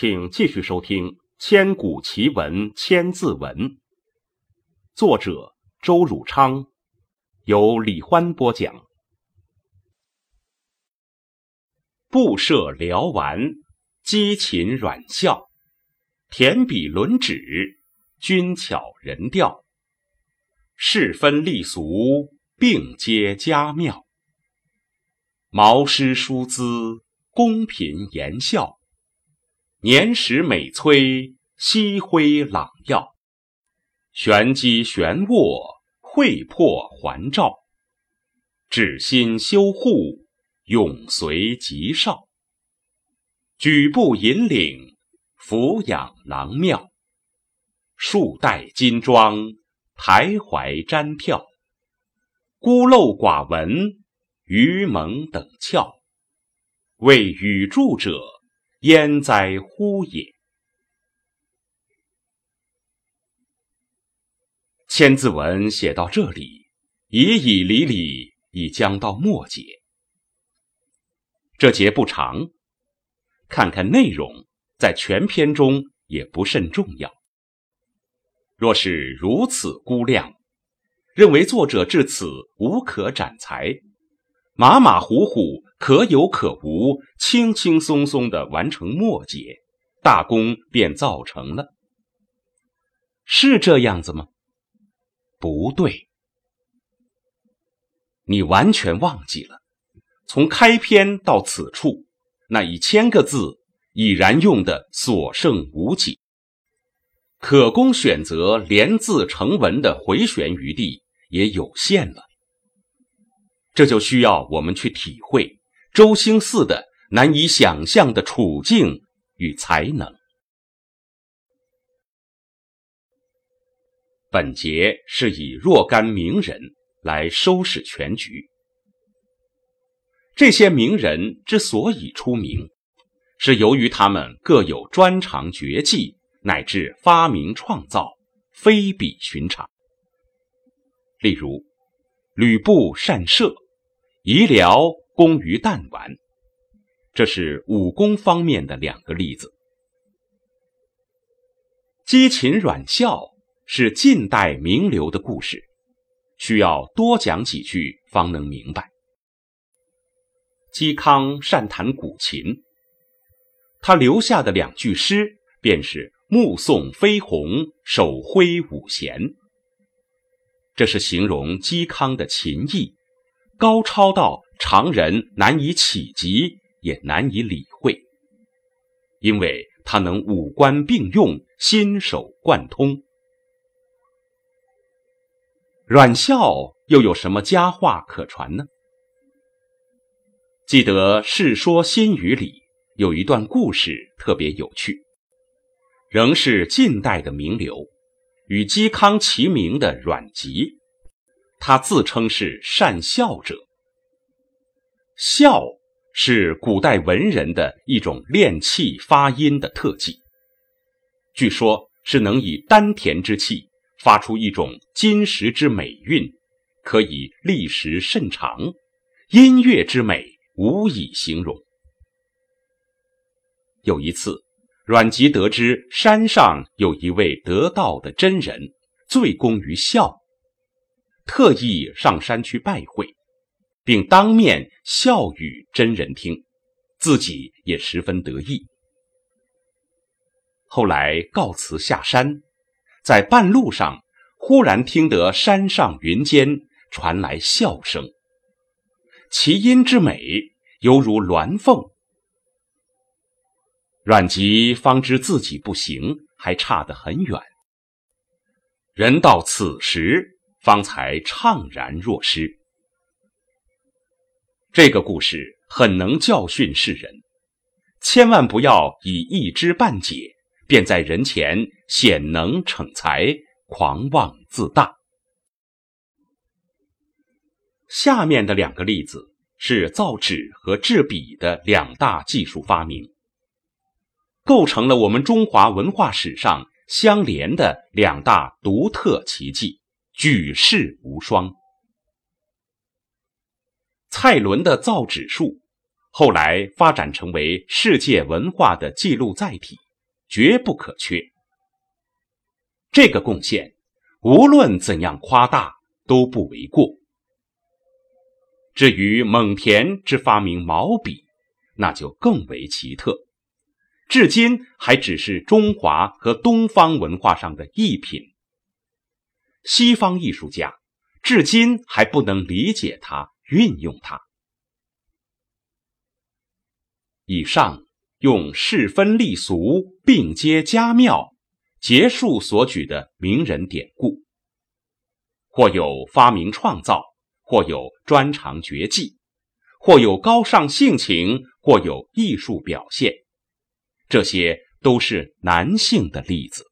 请继续收听《千古奇文千字文》，作者周汝昌，由李欢播讲。布设辽玩，击琴软笑，填笔轮指，均巧人调，世分立俗，并皆佳妙。毛诗书姿，公平言笑。年时美催，夕辉朗耀；玄机玄握，会破环照。至心修护，永随吉少。举步引领，俯仰廊庙。数代金装，徘徊瞻眺。孤陋寡闻，愚蒙等窍。为语助者。焉哉乎也！千字文写到这里，以以礼礼，已将到末节。这节不长，看看内容，在全篇中也不甚重要。若是如此估量，认为作者至此无可展才。马马虎虎，可有可无，轻轻松松的完成末节，大功便造成了。是这样子吗？不对，你完全忘记了，从开篇到此处，那一千个字已然用的所剩无几，可供选择连字成文的回旋余地也有限了。这就需要我们去体会周兴嗣的难以想象的处境与才能。本节是以若干名人来收拾全局。这些名人之所以出名，是由于他们各有专长绝技，乃至发明创造，非比寻常。例如，吕布善射。宜辽功于弹丸，这是武功方面的两个例子。姬琴软笑是近代名流的故事，需要多讲几句方能明白。嵇康善弹古琴，他留下的两句诗便是“目送飞鸿，手挥五弦”，这是形容嵇康的琴艺。高超到常人难以企及，也难以理会，因为他能五官并用，心手贯通。阮孝又有什么佳话可传呢？记得《世说新语》里有一段故事特别有趣，仍是近代的名流，与嵇康齐名的阮籍。他自称是善孝者，孝是古代文人的一种练气发音的特技。据说，是能以丹田之气发出一种金石之美韵，可以历时甚长，音乐之美无以形容。有一次，阮籍得知山上有一位得道的真人，醉功于孝。特意上山去拜会，并当面笑语真人听，自己也十分得意。后来告辞下山，在半路上忽然听得山上云间传来笑声，其音之美，犹如鸾凤。阮籍方知自己不行，还差得很远。人到此时，方才怅然若失。这个故事很能教训世人，千万不要以一知半解。便在人前显能逞才，狂妄自大。下面的两个例子是造纸和制笔的两大技术发明，构成了我们中华文化史上相连的两大独特奇迹，举世无双。蔡伦的造纸术，后来发展成为世界文化的记录载体。绝不可缺。这个贡献，无论怎样夸大都不为过。至于蒙恬之发明毛笔，那就更为奇特，至今还只是中华和东方文化上的一品。西方艺术家至今还不能理解它、运用它。以上。用世分立俗并接佳妙，结束所举的名人典故，或有发明创造，或有专长绝技，或有高尚性情，或有艺术表现，这些都是男性的例子。